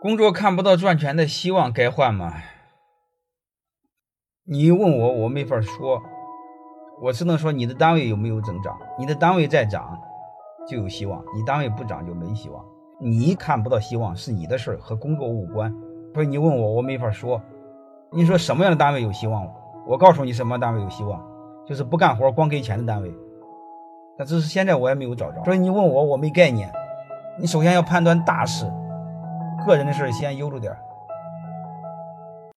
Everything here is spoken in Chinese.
工作看不到赚钱的希望，该换吗？你问我，我没法说，我只能说你的单位有没有增长。你的单位在涨，就有希望；你单位不涨，就没希望。你看不到希望是你的事儿，和工作无关。所以你问我，我没法说。你说什么样的单位有希望？我告诉你，什么单位有希望，就是不干活光给钱的单位。但只是现在我也没有找着。所以你问我，我没概念。你首先要判断大事。个人的事先悠着点